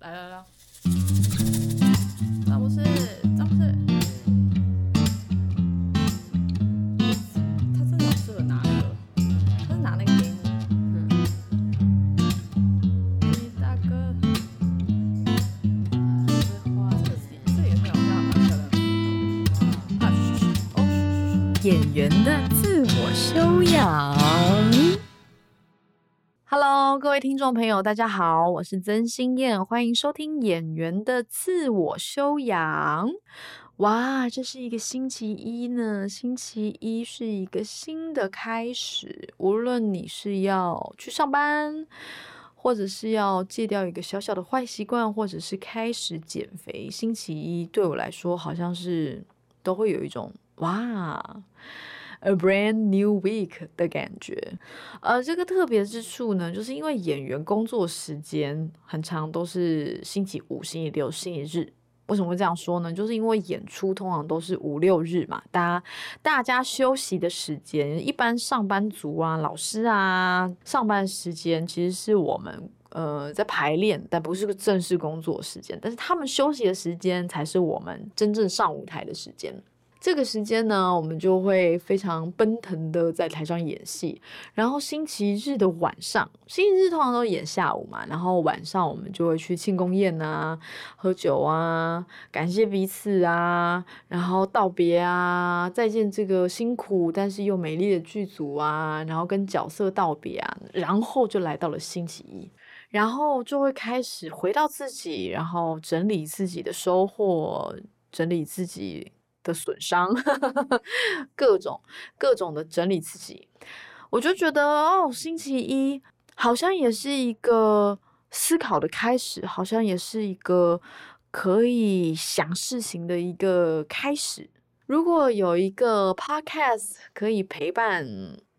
来来来，听众朋友，大家好，我是曾心燕，欢迎收听《演员的自我修养》。哇，这是一个星期一呢，星期一是一个新的开始，无论你是要去上班，或者是要戒掉一个小小的坏习惯，或者是开始减肥，星期一对我来说好像是都会有一种哇。A brand new week 的感觉，呃，这个特别之处呢，就是因为演员工作时间很长，都是星期五、星期六、星期日。为什么会这样说呢？就是因为演出通常都是五六日嘛，大家大家休息的时间，一般上班族啊、老师啊上班时间，其实是我们呃在排练，但不是个正式工作时间。但是他们休息的时间，才是我们真正上舞台的时间。这个时间呢，我们就会非常奔腾的在台上演戏。然后星期日的晚上，星期日通常都演下午嘛，然后晚上我们就会去庆功宴啊、喝酒啊、感谢彼此啊，然后道别啊、再见这个辛苦但是又美丽的剧组啊，然后跟角色道别啊，然后就来到了星期一，然后就会开始回到自己，然后整理自己的收获，整理自己。的损伤，各种各种的整理自己，我就觉得哦，星期一好像也是一个思考的开始，好像也是一个可以想事情的一个开始。如果有一个 podcast 可以陪伴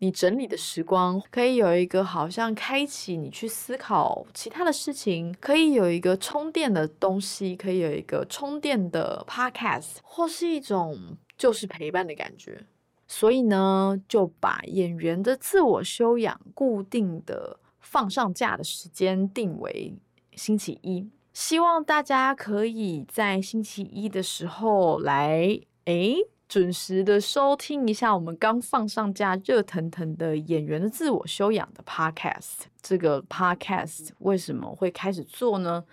你整理的时光，可以有一个好像开启你去思考其他的事情，可以有一个充电的东西，可以有一个充电的 podcast，或是一种就是陪伴的感觉。所以呢，就把演员的自我修养固定的放上架的时间定为星期一，希望大家可以在星期一的时候来。哎，准时的收听一下我们刚放上架热腾腾的演员的自我修养的 podcast。这个 podcast 为什么会开始做呢？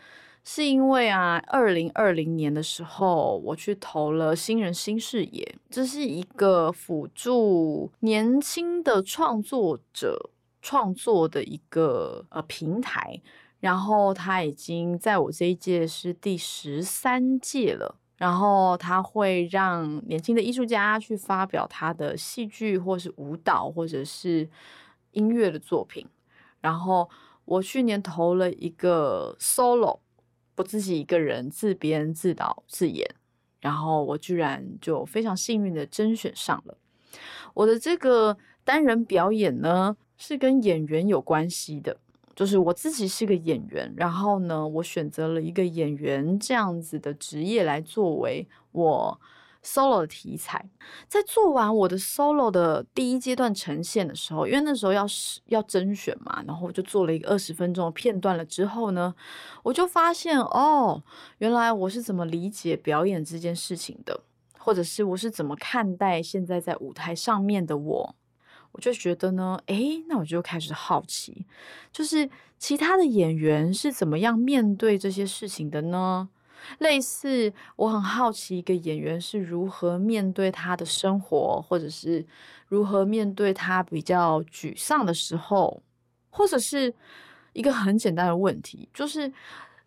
是因为啊，二零二零年的时候，我去投了新人新视野，这是一个辅助年轻的创作者创作的一个呃平台。然后他已经在我这一届是第十三届了。然后他会让年轻的艺术家去发表他的戏剧，或是舞蹈，或者是音乐的作品。然后我去年投了一个 solo，我自己一个人自编自导自演，然后我居然就非常幸运的甄选上了。我的这个单人表演呢，是跟演员有关系的。就是我自己是个演员，然后呢，我选择了一个演员这样子的职业来作为我 solo 的题材。在做完我的 solo 的第一阶段呈现的时候，因为那时候要是要甄选嘛，然后我就做了一个二十分钟的片段了。之后呢，我就发现哦，原来我是怎么理解表演这件事情的，或者是我是怎么看待现在在舞台上面的我。我就觉得呢，诶，那我就开始好奇，就是其他的演员是怎么样面对这些事情的呢？类似，我很好奇一个演员是如何面对他的生活，或者是如何面对他比较沮丧的时候，或者是一个很简单的问题，就是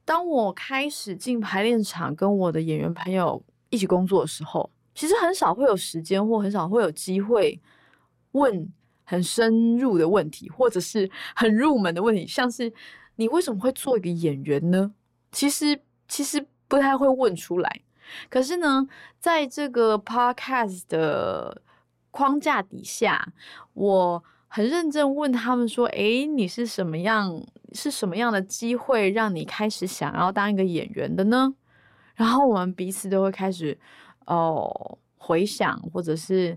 当我开始进排练场跟我的演员朋友一起工作的时候，其实很少会有时间，或很少会有机会。问很深入的问题，或者是很入门的问题，像是你为什么会做一个演员呢？其实其实不太会问出来。可是呢，在这个 podcast 的框架底下，我很认真问他们说：“诶，你是什么样？是什么样的机会让你开始想要当一个演员的呢？”然后我们彼此都会开始哦回想，或者是。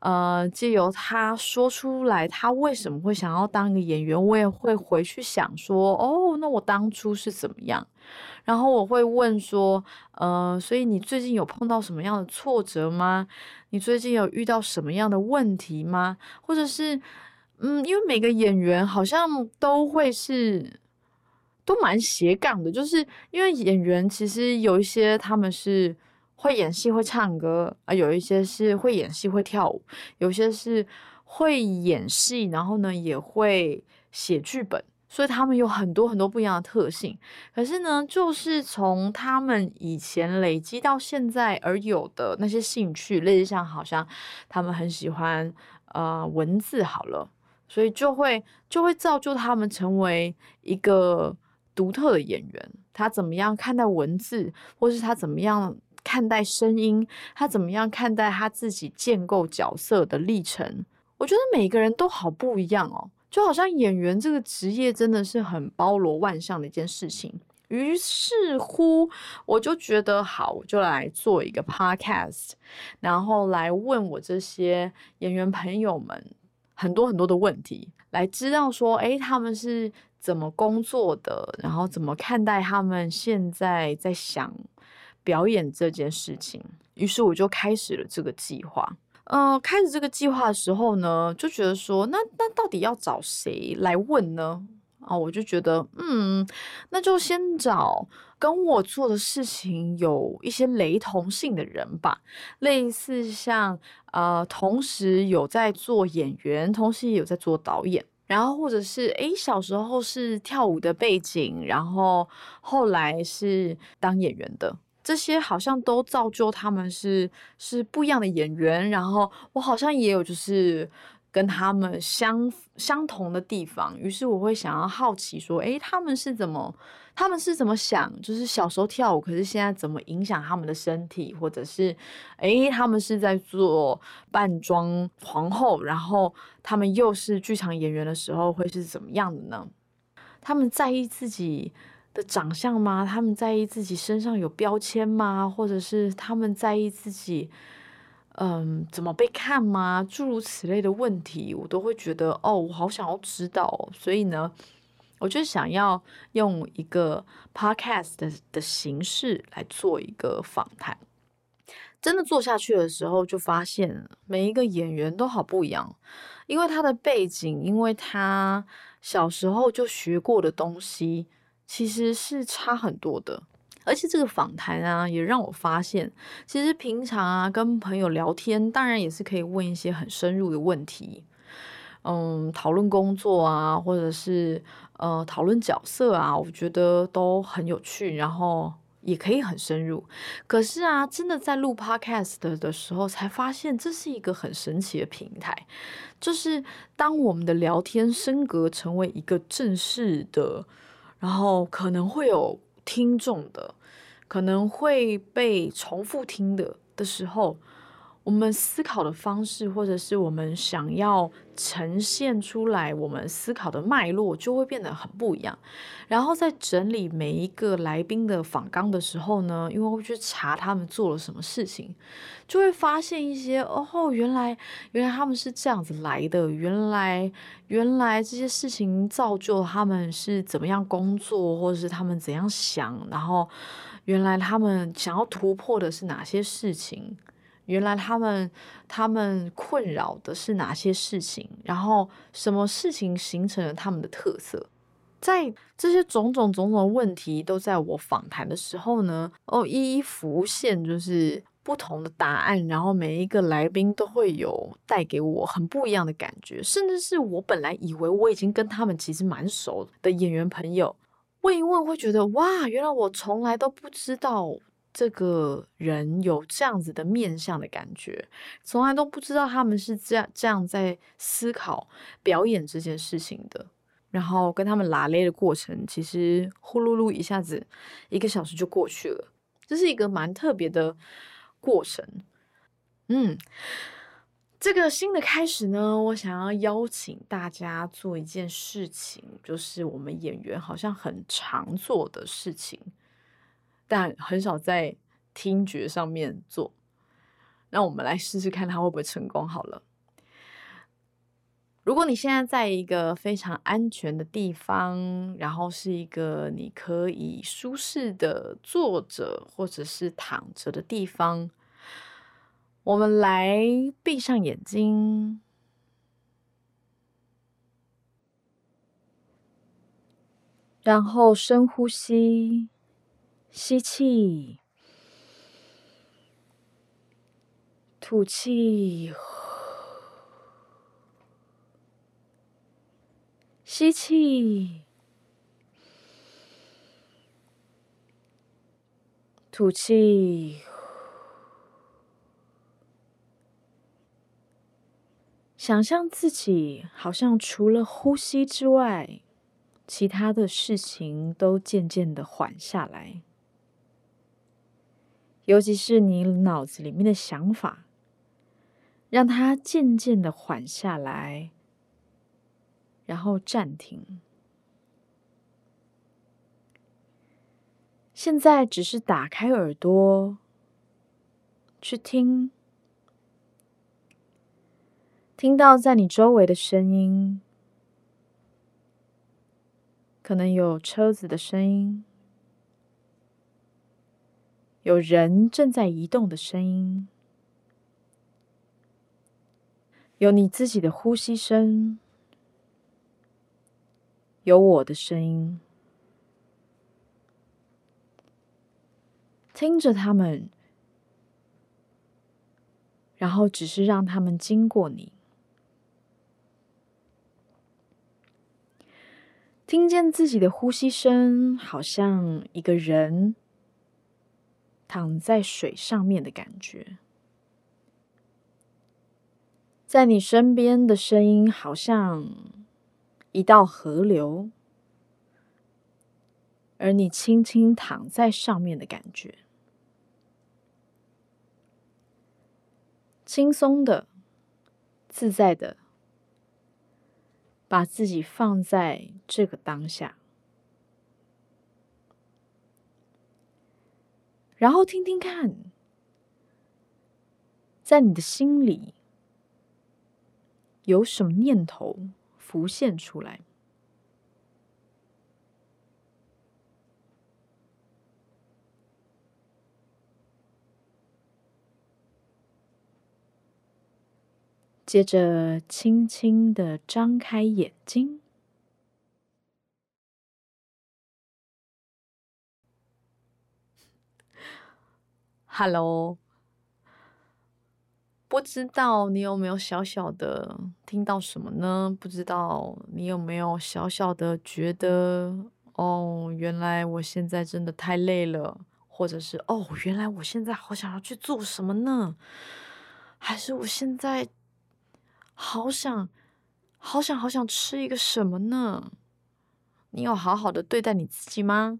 呃，借由他说出来，他为什么会想要当一个演员，我也会回去想说，哦，那我当初是怎么样？然后我会问说，呃，所以你最近有碰到什么样的挫折吗？你最近有遇到什么样的问题吗？或者是，嗯，因为每个演员好像都会是。都蛮斜杠的，就是因为演员其实有一些他们是会演戏会唱歌啊，有一些是会演戏会跳舞，有些是会演戏，然后呢也会写剧本，所以他们有很多很多不一样的特性。可是呢，就是从他们以前累积到现在而有的那些兴趣，类似像好像他们很喜欢呃文字好了，所以就会就会造就他们成为一个。独特的演员，他怎么样看待文字，或是他怎么样看待声音，他怎么样看待他自己建构角色的历程？我觉得每个人都好不一样哦，就好像演员这个职业真的是很包罗万象的一件事情。于是乎，我就觉得好，我就来做一个 podcast，然后来问我这些演员朋友们很多很多的问题，来知道说，诶，他们是。怎么工作的，然后怎么看待他们现在在想表演这件事情？于是我就开始了这个计划。呃，开始这个计划的时候呢，就觉得说，那那到底要找谁来问呢？啊，我就觉得，嗯，那就先找跟我做的事情有一些雷同性的人吧，类似像呃，同时有在做演员，同时也有在做导演。然后或者是诶，小时候是跳舞的背景，然后后来是当演员的，这些好像都造就他们是是不一样的演员。然后我好像也有就是跟他们相相同的地方，于是我会想要好奇说，诶，他们是怎么？他们是怎么想？就是小时候跳舞，可是现在怎么影响他们的身体？或者是，诶，他们是在做扮装皇后，然后他们又是剧场演员的时候，会是怎么样的呢？他们在意自己的长相吗？他们在意自己身上有标签吗？或者是他们在意自己，嗯，怎么被看吗？诸如此类的问题，我都会觉得，哦，我好想要知道。所以呢。我就想要用一个 podcast 的的形式来做一个访谈。真的做下去的时候，就发现每一个演员都好不一样，因为他的背景，因为他小时候就学过的东西，其实是差很多的。而且这个访谈啊，也让我发现，其实平常啊跟朋友聊天，当然也是可以问一些很深入的问题。嗯，讨论工作啊，或者是呃讨论角色啊，我觉得都很有趣，然后也可以很深入。可是啊，真的在录 podcast 的时候，才发现这是一个很神奇的平台。就是当我们的聊天升格成为一个正式的，然后可能会有听众的，可能会被重复听的的时候。我们思考的方式，或者是我们想要呈现出来我们思考的脉络，就会变得很不一样。然后在整理每一个来宾的访纲的时候呢，因为会去查他们做了什么事情，就会发现一些哦，原来原来他们是这样子来的，原来原来这些事情造就他们是怎么样工作，或者是他们怎样想，然后原来他们想要突破的是哪些事情。原来他们他们困扰的是哪些事情？然后什么事情形成了他们的特色？在这些种种种种问题都在我访谈的时候呢，哦，一一浮现，就是不同的答案。然后每一个来宾都会有带给我很不一样的感觉，甚至是我本来以为我已经跟他们其实蛮熟的演员朋友，问一问会觉得哇，原来我从来都不知道。这个人有这样子的面相的感觉，从来都不知道他们是这样这样在思考表演这件事情的。然后跟他们拉勒的过程，其实呼噜噜一下子一个小时就过去了，这是一个蛮特别的过程。嗯，这个新的开始呢，我想要邀请大家做一件事情，就是我们演员好像很常做的事情。但很少在听觉上面做，那我们来试试看它会不会成功好了。如果你现在在一个非常安全的地方，然后是一个你可以舒适的坐着或者是躺着的地方，我们来闭上眼睛，然后深呼吸，吸气，吐气，吸气，吐气。想象自己好像除了呼吸之外，其他的事情都渐渐的缓下来，尤其是你脑子里面的想法，让它渐渐的缓下来，然后暂停。现在只是打开耳朵去听。听到在你周围的声音，可能有车子的声音，有人正在移动的声音，有你自己的呼吸声，有我的声音，听着他们，然后只是让他们经过你。听见自己的呼吸声，好像一个人躺在水上面的感觉。在你身边的声音，好像一道河流，而你轻轻躺在上面的感觉，轻松的、自在的。把自己放在这个当下，然后听听看，在你的心里有什么念头浮现出来。接着，轻轻的张开眼睛。Hello，不知道你有没有小小的听到什么呢？不知道你有没有小小的觉得，哦，原来我现在真的太累了，或者是哦，原来我现在好想要去做什么呢？还是我现在？好想，好想，好想吃一个什么呢？你有好好的对待你自己吗？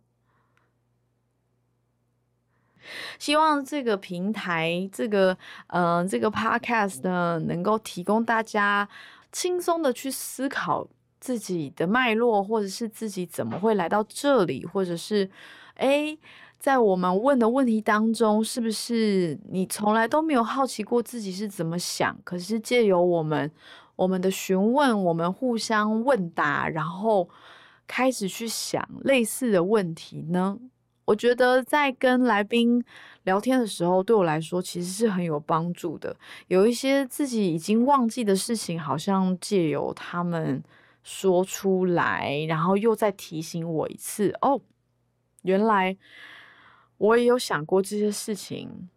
希望这个平台，这个呃，这个 podcast 呢，能够提供大家轻松的去思考自己的脉络，或者是自己怎么会来到这里，或者是哎。在我们问的问题当中，是不是你从来都没有好奇过自己是怎么想？可是借由我们我们的询问，我们互相问答，然后开始去想类似的问题呢？我觉得在跟来宾聊天的时候，对我来说其实是很有帮助的。有一些自己已经忘记的事情，好像借由他们说出来，然后又再提醒我一次。哦，原来。我也有想过这些事情，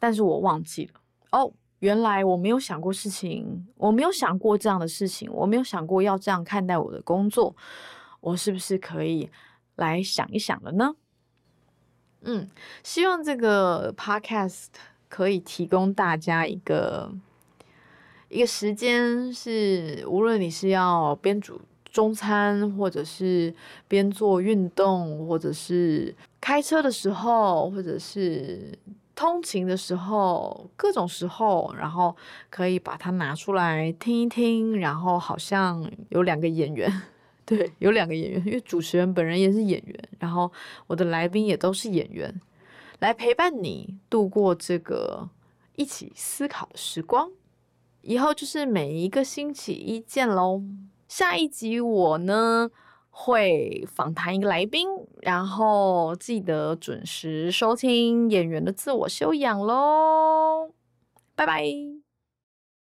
但是我忘记了。哦，原来我没有想过事情，我没有想过这样的事情，我没有想过要这样看待我的工作。我是不是可以来想一想了呢？嗯，希望这个 podcast 可以提供大家一个一个时间，是无论你是要边煮。中餐，或者是边做运动，或者是开车的时候，或者是通勤的时候，各种时候，然后可以把它拿出来听一听，然后好像有两个演员，对，有两个演员，因为主持人本人也是演员，然后我的来宾也都是演员，来陪伴你度过这个一起思考的时光。以后就是每一个星期一见喽。下一集我呢会访谈一个来宾，然后记得准时收听演员的自我修养喽。拜拜。